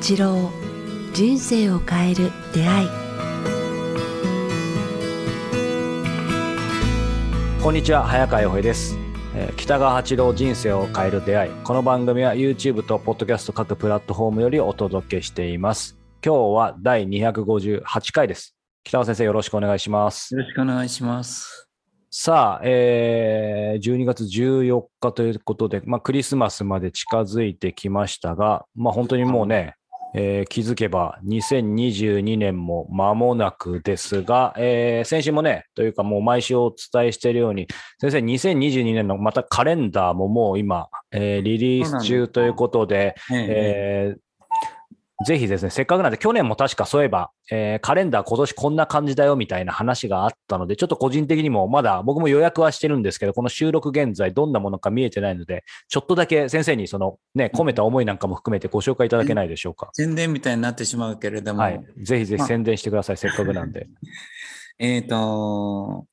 八郎人生を変える出会い。こんにちは早川洋平です、えー北川八郎人生を変える出会い。この番組は YouTube と Podcast 各プラットフォームよりお届けしています。今日は第258回です。北川先生よろしくお願いします。よろしくお願いします。さあ、えー12月14日ということで、まあ、クリスマスまで近づいてきましたが、まあ、本当にもうね、えー気づけば2022年も間もなくですが、えー先週もね、というかもう毎週お伝えしているように、先生、2022年のまたカレンダーももう今、えーリリース中ということで、ええーぜひですね、せっかくなんで、去年も確かそういえば、えーカレンダー今年こんな感じだよみたいな話があったので、ちょっと個人的にもまだ僕も予約はしてるんですけど、この収録現在どんなものか見えてないので、ちょっとだけ先生にそのね、込めた思いなんかも含めてご紹介いただけないでしょうか。宣伝みたいになってしまうけれども、はい。ぜひぜひ宣伝してください、せっかくなんで。えっ、と、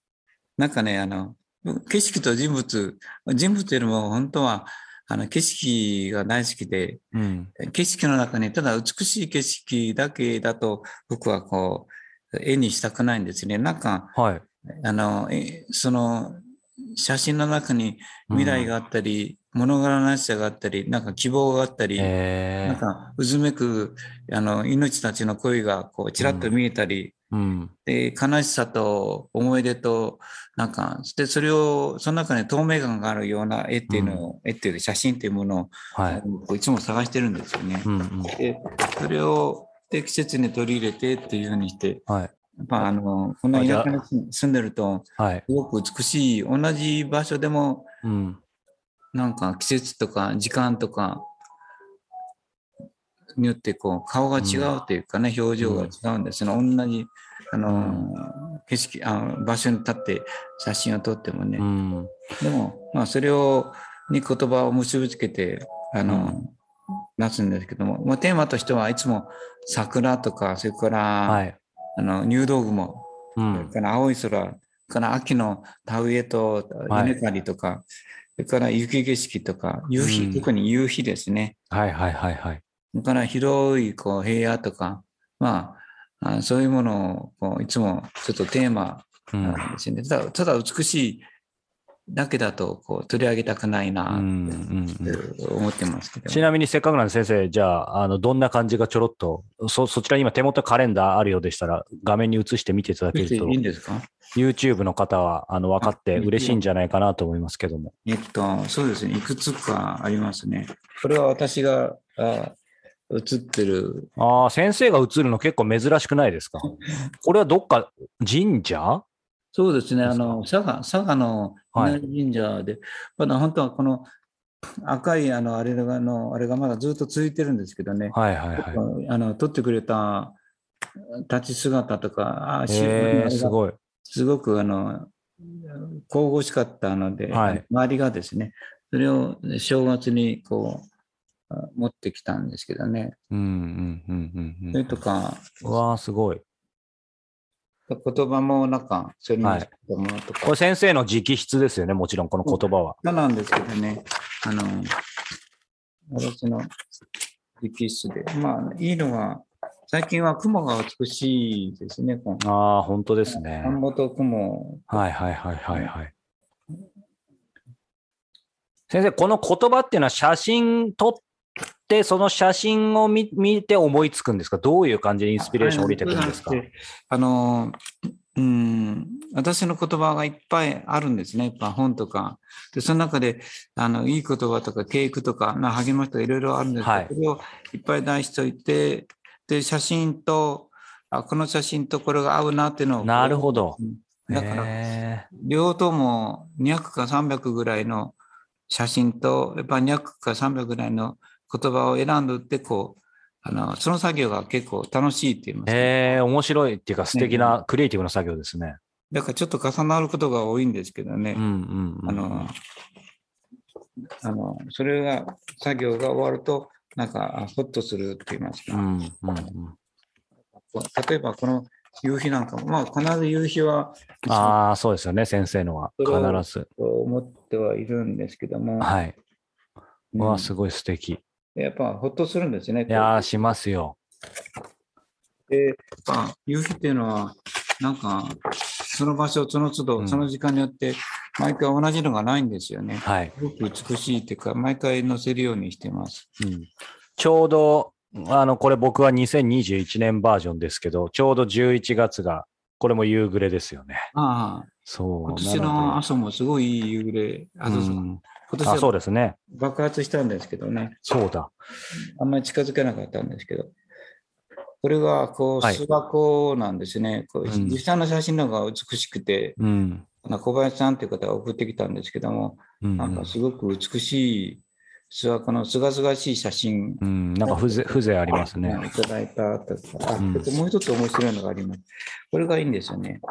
なんかね、あの、景色と人物、人物よりも本当は、あの、景色が大好きで、うん。景色の中に、ただ美しい景色だけだと、僕はこう、絵にしたくないんですね。なんか、はい。あの、えその、写真の中に未来があったり、物悲しさがあったり、なんか希望があったり、えなんか、うずめく、あの、命たちの声が、こう、ちらっと見えたり、ー、うん。で、悲しさと思い出と、なんか、で、それを、その中に透明感があるような絵っていうのを、絵っていうか写真っていうものを、はい。いつも探してるんですよねう。んうん。で、それを適切に取り入れてっていうふうにして、はい。やっぱあの、このあじゃあ田舎に住んでると、はい。すごく美しい、同じ場所でも、うん。なんか季節とか時間とかによってこう顔が違うというかね、表情が違うんですね。同じあの、景色あ場所に立って写真を撮ってもね。うん。でも、まあ、それをに言葉を結びつけてあの、出すんですけども、まあ、テーマとしてはいつも桜とかそれから、はい。あの入道雲うん。それから青い空、から秋の田植えとはい稲刈りとか、それから雪景色とか、夕日、うん特に夕日ですね。はいはいはいはい。それから広いこう平野とか、まあ、あそういうものをこういつもちょっとテーマうん。なんですね。ただただ美しいだけだとこう取り上げたくないなうんうんってうん思ってますけど。ちなみにせっかくなんで先生、じゃあ、あの、どんな感じがちょろっと、そ、そちらに今手元カレンダーあるようでしたら、画面に映して見ていただけるとい、いんですか？YouTube の方は、あの、分かって嬉しいんじゃないかなと思いますけども。えっと、そうですね。いくつかありますね。これは私があ写ってる。ああ、先生が映るの結構珍しくないですか？これはどっか、神社？そうですね、あの佐賀佐賀の稲荷神社で、まだ本当はこの赤いあのあれがのあれがまだずっと続いてるんですけどね、はいはいはい。あの撮ってくれた立ち姿とか、あすごい。すごくあの神々しかったので、はい。周りがですね、それを正月にこうあ持ってきたんですけどね、うんうんうんうんそれとか、うん。うわあ、すごい。言葉もなんか、それにはいしたものとか、これ先生の直筆ですよね、もちろん、この言葉は。そうなんですけどね、あの、私の直筆で。まあ、いいのは、最近は雲が美しいですね。このああ、本当ですね田。んぼと雲。はいはいはいはいはい。先生、この言葉っていうのは写真撮って、その写真を見見て思いつくんですか？どういう感じでインスピレーション降りてくるんですか？あの、うん、私の言葉がいっぱいあるんですね。やっぱ本とか。で、その中で、あの、いい言葉とか、教育とか、な励ましとかいろいろあるんですけど、はいそれをいっぱい出しておいて、で、写真と、あこの写真とこれが合うなっていうのを。なるほどうん。だから、へ両方も200か300ぐらいの写真と、やっぱ200か300ぐらいの言葉を選んでって、こう、あの、その作業が結構楽しいって言いますか、ーへー面白いっていうか素敵なクリエイティブな作業ですね。だからちょっと重なることが多いんですけどね。うんうんうん。あの、あの、それが、作業が終わると、なんか、あほっとするって言いますか。うんうんうん。例えば、この夕日なんかも、まあ、必ず夕日は、ああ、そうですよね、先生のは。必ず。と思ってはいるんですけども、はい。うんうわ、すごい素敵。やっぱほっとするんですね。いやー、しますよ。で、まあ、夕日っていうのは、なんか、その場所、その都度、うんその時間によって、毎回同じのがないんですよね。はい。すごく美しいっていうか、毎回載せるようにしてます。うんちょうど、あの、これ僕は2021年バージョンですけど、ちょうど11月が、これも夕暮れですよね。ああ、そう。今年なの朝もすごいいい夕暮れ、あそうそうのでうんあ、今年はそうですね。爆発したんですけどね、そうだ。あんまり近づけなかったんですけど、これはこう、はい巣箱なんですね。こううん実際の写真の方が美しくて、うん。小林さんという方が送ってきたんですけども、うんなんかすごく美しい諏訪湖のすがすがしい写真うん、なんか風情、風情ありますね。いただいたとか、あうんもう一つ面白いのがあります。これがいいんですよね。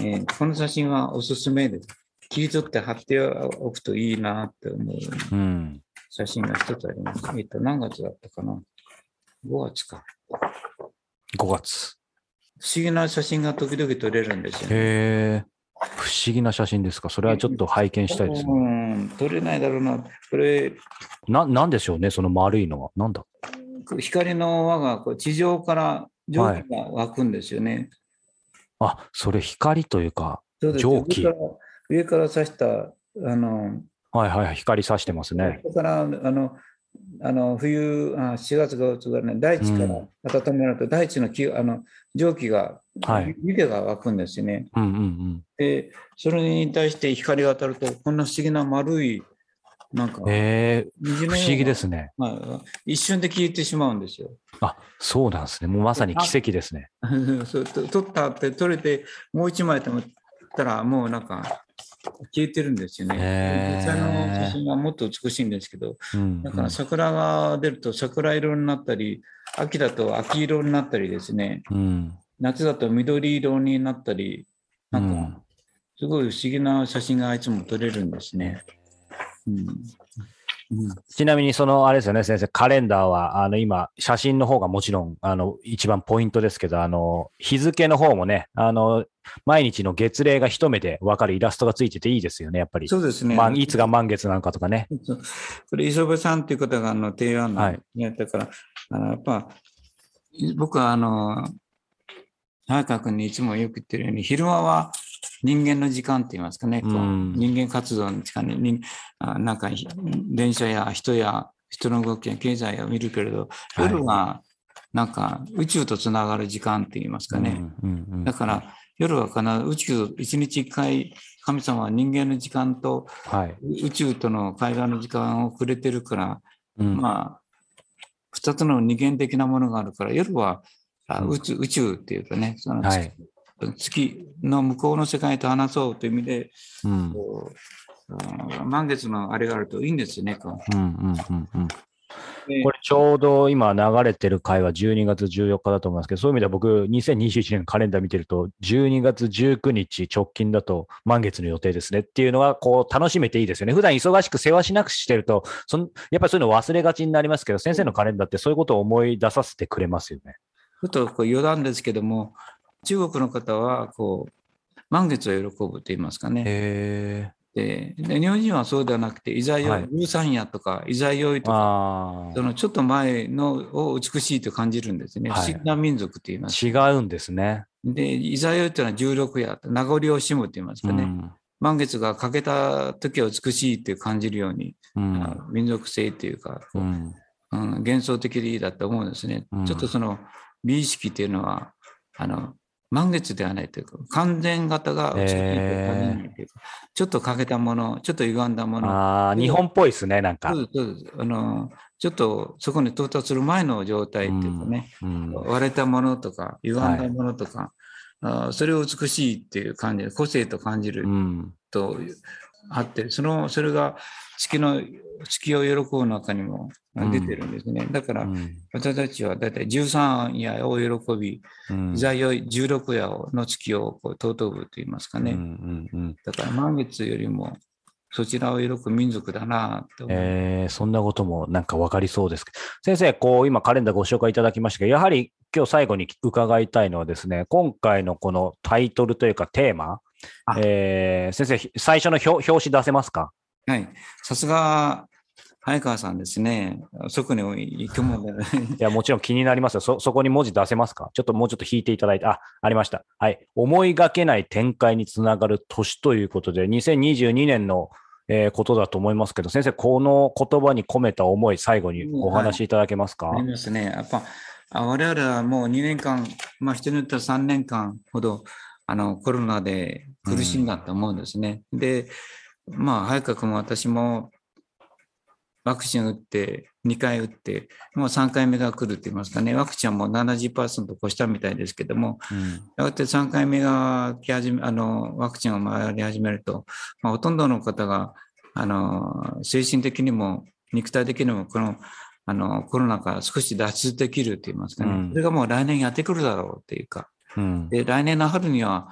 えーこの写真はおすすめです。切り取って貼っておくといいなって思ううん。写真が一つあります。えっと、何月だったかな ?5 月か。5月。不思議な写真が時々撮れるんですよね。へえ。不思議な写真ですか？それはちょっと拝見したいですね。うん、撮れないだろうな。これ、な、なんでしょうね、その丸いのは。なんだ？光の輪がこう地上から蒸気が湧くんですよね。あ、それ光というか、蒸気上から上から刺した、あの、はいはい、光さしてますね。そこからあのあの冬あ、4月、5月ぐらいね、大地からうん温めると、大地の気あの蒸気が、はい湯気が湧くんですよね。うんうんうん。で、それに対して光が当たると、こんな不思議な丸い、なんか、ええ虹のような不思議ですね。まあ、一瞬で消えてしまうんですよ。あ、そうなんですね。もうまさに奇跡ですね。そうと撮ったって撮れて、もう一枚と思ったら、もうなんか、消えてるんですよね。実際の写真はもっと美しいんですけど、うん、だから桜が出ると桜色になったり、秋だと秋色になったりですね、うん。夏だと緑色になったり、なうんか、すごい不思議な写真がいつも撮れるんですね。うんうんちなみに、その、あれですよね、先生、カレンダーは、あの、今、写真の方がもちろん、あの、一番ポイントですけど、あの、日付の方もね、あの、毎日の月齢が一目で分かるイラストがついてていいですよね、やっぱり。そうですね。まあ、いつが満月なのかとかね。これ、磯部さんという方があの提案はい。だから、あのやっぱ、僕はあの、早川君にいつもよく言ってるように、昼間は人間の時間って言いますかね、こううん人間活動の時間になんか電車や人や人の動きや経済を見るけれど、はい夜はなんか宇宙とつながる時間って言いますかね。だから、夜は必ず宇宙、一日一回、神様は人間の時間とはい。宇宙との会話の時間をくれてるから、うんまあ、二つの二元的なものがあるから、夜はあうん宇宙宇宙っていうかね、その月,、はい。月の向こうの世界と話そうという意味で、うん。満月のあれがあるといいんですよね。こううんうんうんうんでこれちょうど今流れてる回は12月14日だと思いますけど、そういう意味では僕、2021年のカレンダー見てると、12月19日直近だと満月の予定ですねっていうのが、こう、楽しめていいですよね。普段忙しく世話しなくしてると、そのやっぱりそういうの忘れがちになりますけど、先生のカレンダーってそういうことを思い出させてくれますよね。ちょっとこう余談ですけども、中国の方はこう満月を喜ぶと言いますかね。へでで日本人はそうではなくて、いざよはいい、十三夜とか、いざよいとか、あそのちょっと前のを美しいと感じるんですね。はい不思議な民族と言います。あ、違うんですね。で、いざよいというのは十六夜、名残惜しむと言いますかね。うん満月が欠けた時は美しいって感じるように、うん民族性というか、ううん幻想的だと思うんですね。うんちょっとその美意識っていうのは、あの、満月ではないというか、完全型が美しいというかちょっと欠けたもの、ちょっと歪んだもの、ああ、日本っぽいですね、なんか。あのちょっとそこに到達する前の状態っていうかね、うん割れたものとか、歪んだものとか、あーそれを美しいっていう感じで、個性と感じるうん。とあって、そのそれが月の月を喜ぶ中にも出てるんですね。だから、うん私たちはだいたい13夜を喜び、うんいざよい16夜の月をこう尊ぶと言いますかね。うんうんうんだから満月よりもそちらを喜ぶ民族だなと。えーそんなこともなんか分かりそうですけど。先生、こう今カレンダーご紹介いただきましたけど、やはり今日最後に伺いたいのはですね、今回のこのタイトルというかテーマ、あえー先生、最初の表表紙出せますか？はい。さすが、早川さんですね。そこに行くもんね。いや、もちろん気になりますよ。そ、そこに文字出せますか？ちょっともうちょっと引いていただいて。あ、ありました。はい。思いがけない展開につながる年ということで、2022年の、えーことだと思いますけど、先生、この言葉に込めた思い、最後にお話しいただけますか、ありますね。やっぱ、あ我々はもう2年間、まあ人によっては3年間ほど、あの、コロナで苦しんだと思うんですね。で、まあ、早川君も私も、ワクチン打って、2回打って、もう3回目が来るって言いますかね、ワクチンはもう70%越したみたいですけども、うん。やがて3回目が来始め、あの、ワクチンが回り始めると、まあ、ほとんどの方が、あの、精神的にも肉体的にも、この、あの、コロナから少し脱出できるって言いますかね、うん。それがもう来年やってくるだろうっていうか、うんで、来年の春には、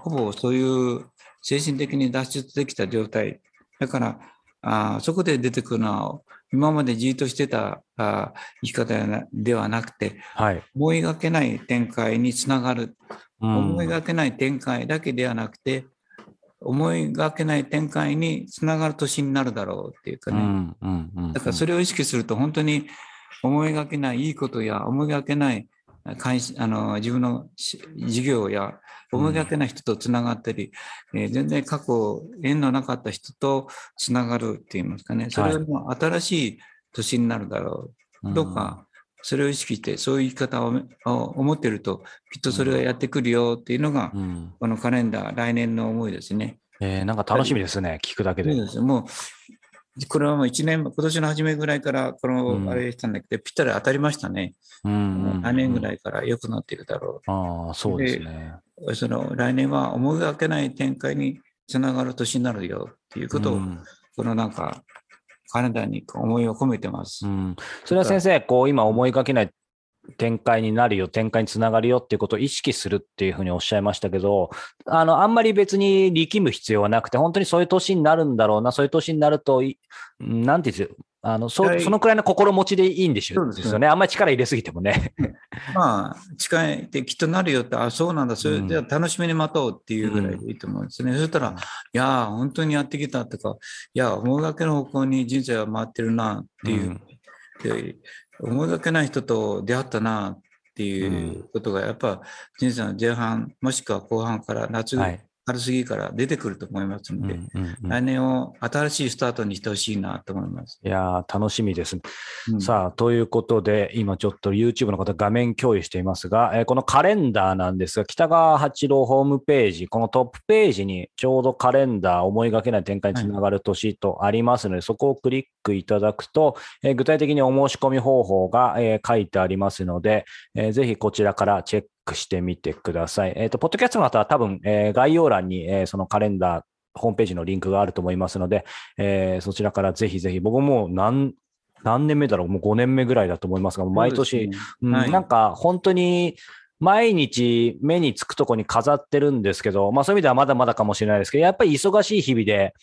ほぼそういう精神的に脱出できた状態。だから、あーそこで出てくるのは、今までじーっとしてたあー生き方ではなではなくて、はい。思いがけない展開につながる。うん思いがけない展開だけではなくて、思いがけない展開につながる年になるだろうっていうかね。うんうんうんだからそれを意識すると本当に思いがけないいいことや思いがけない会社あの自分のし事業や思いがけない人とつながったり、えー全然過去縁のなかった人とつながるって言いますかね。それよりも新しい年になるだろう。どうか、それを意識して、そういう生き方をを思ってると、きっとそれがやってくるよっていうのが、うんこのカレンダー、来年の思いですね。えーなんか楽しみですね、聞くだけで。そうですもう、これはもう1年、今年の初めぐらいから、こうんの、あれしたんだけど、ぴったり当たりましたね。うんうんうん来年ぐらいから良くなっていくだろああ、そうですね。う。その、来年は思いがけない展開につながる年になるよっていうことを、うんこのなんか、カレンダーに思いを込めてます。うん、それは先生、こう今思いがけない展開になるよ、展開につながるよっていうことを意識するっていうふうにおっしゃいましたけど、あの、あんまり別に力む必要はなくて、本当にそういう年になるんだろうな、そういう年になるとなんていうんですよあのそはいそのくらいの心持ちでいいんでしょそうですよね。あんまり力入れすぎてもね。まあ、近いってきっとなるよって、あ、そうなんだ、それうんじゃあ楽しみに待とうっていうぐらいでいいと思うんですね。そしたら、いやー、本当にやってきたとか、いや、思いがけの方向に人生は回ってるなっていう、うんで思いがけない人と出会ったなっていうことが、やっぱ人生の前半、もしくは後半から夏、はい。春過ぎから出てくると思いますので、うんうんうん来年を新しいスタートにしてほしいなと思います。いやー楽しみです。うんさあ、ということで、今ちょっと YouTube の方画面共有していますが、えーこのカレンダーなんですが、北川八郎ホームページ、このトップページにちょうどカレンダー、思いがけない展開につながる年とありますので、そこをクリックいただくと、えー具体的にお申し込み方法が、えー書いてありますので、えーぜひこちらからチェックしてみてください。えっ、と、ポッドキャストの方は多分、えー概要欄に、えーそのカレンダー、ホームページのリンクがあると思いますので、えーそちらからぜひぜひ、僕も何、何年目だろうもう5年目ぐらいだと思いますが、毎年、ねうんはいなんか本当に毎日目につくとこに飾ってるんですけど、まあそういう意味ではまだまだかもしれないですけど、やっぱり忙しい日々で、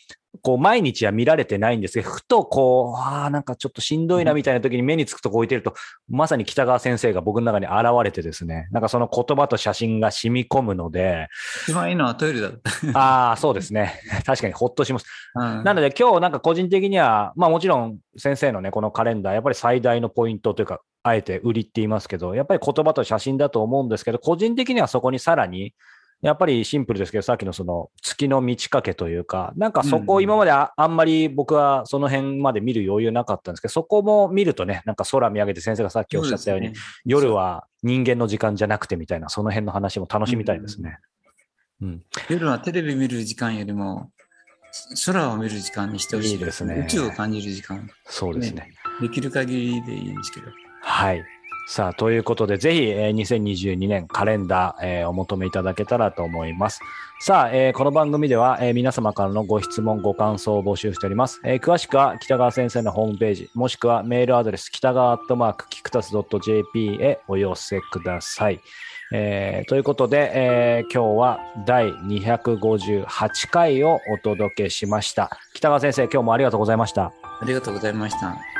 こう毎日は見られてないんですけど、ふとこう、ああ、なんかちょっとしんどいなみたいな時に目につくとこ置いてると、まさに北川先生が僕の中に現れてですね、なんかその言葉と写真が染み込むので、一番いいのはトイレだ。ああ、そうですね。確かにほっとします。うんなので今日なんか個人的には、まあもちろん先生のね、このカレンダー、やっぱり最大のポイントというか、あえて売りって言いますけど、やっぱり言葉と写真だと思うんですけど、個人的にはそこにさらに、やっぱりシンプルですけど、さっきのその月の満ち欠けというか、なんかそこうん今までああんまり僕はその辺まで見る余裕なかったんですけど、そこも見るとね、なんか空見上げて先生がさっきおっしゃったように、そうね夜は人間の時間じゃなくてみたいな、その辺の話も楽しみたいですね。うん。夜はテレビ見る時間よりも空を見る時間にしてほしいですね宇宙を感じる時間。そうですね。できる限りでいいんですけど。はい。さあ、ということで、ぜひ、えー2022年カレンダー、えーお求めいただけたらと思います。さあ、えーこの番組では、えー皆様からのご質問、ご感想を募集しております。えー詳しくは北川先生のホームページ、もしくはメールアドレス、北川アットマーク、キクタス .jp へお寄せください。えーということで、えー今日は第258回をお届けしました。北川先生、今日もありがとうございました。ありがとうございました。